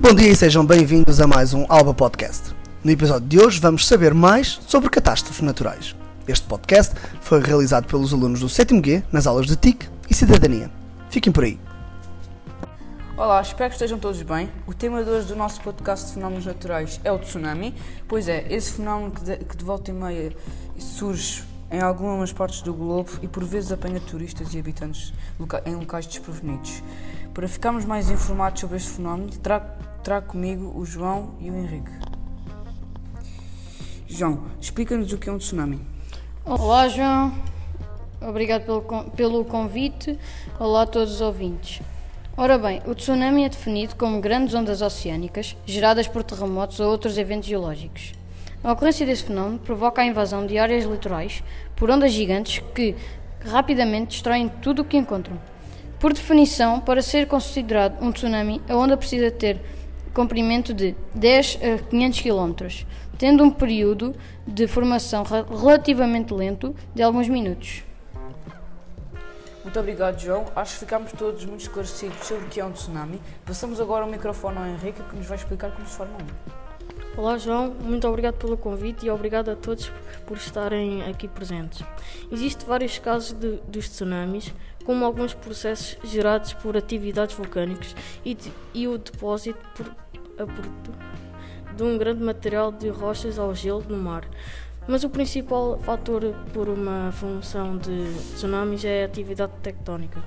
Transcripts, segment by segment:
Bom dia e sejam bem-vindos a mais um Alba Podcast. No episódio de hoje vamos saber mais sobre catástrofes naturais. Este podcast foi realizado pelos alunos do 7 G nas aulas de TIC e Cidadania. Fiquem por aí. Olá, espero que estejam todos bem. O tema de hoje do nosso podcast de fenómenos naturais é o tsunami. Pois é, esse fenómeno que de, que de volta e meia surge em algumas partes do globo e por vezes apanha turistas e habitantes em locais desprevenidos. Para ficarmos mais informados sobre este fenómeno, trago, trago comigo o João e o Henrique. João, explica-nos o que é um tsunami. Olá, João. Obrigado pelo, pelo convite. Olá a todos os ouvintes. Ora bem, o tsunami é definido como grandes ondas oceânicas geradas por terremotos ou outros eventos geológicos. A ocorrência desse fenómeno provoca a invasão de áreas litorais por ondas gigantes que rapidamente destroem tudo o que encontram. Por definição, para ser considerado um tsunami, a onda precisa ter comprimento de 10 a 500 km, tendo um período de formação relativamente lento de alguns minutos. Muito obrigado, João. Acho que ficámos todos muito esclarecidos sobre o que é um tsunami. Passamos agora o microfone ao Henrique, que nos vai explicar como se forma um. Olá, João. Muito obrigado pelo convite e obrigado a todos por estarem aqui presentes. Existem vários casos de, dos tsunamis, como alguns processos gerados por atividades vulcânicas e, de, e o depósito por, abrupto de um grande material de rochas ao gelo no mar. Mas o principal fator por uma função de tsunamis é a atividade tectónica.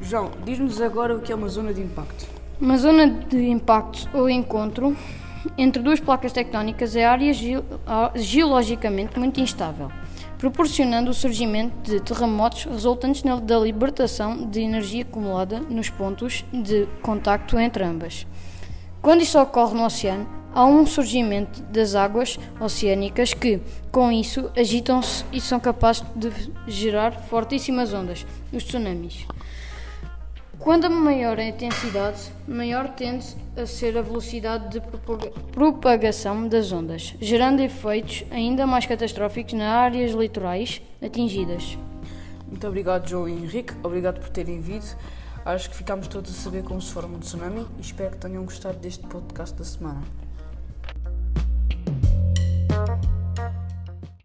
João, diz-nos agora o que é uma zona de impacto. Uma zona de impacto ou encontro entre duas placas tectónicas é área geologicamente muito instável, proporcionando o surgimento de terremotos resultantes da libertação de energia acumulada nos pontos de contacto entre ambas. Quando isso ocorre no oceano, há um surgimento das águas oceânicas que, com isso, agitam-se e são capazes de gerar fortíssimas ondas, os tsunamis. Quando maior a intensidade, maior tende a ser a velocidade de propagação das ondas, gerando efeitos ainda mais catastróficos nas áreas litorais atingidas. Muito obrigado, João e Henrique. Obrigado por terem vindo. Acho que ficámos todos a saber como se forma um tsunami e espero que tenham gostado deste podcast da semana.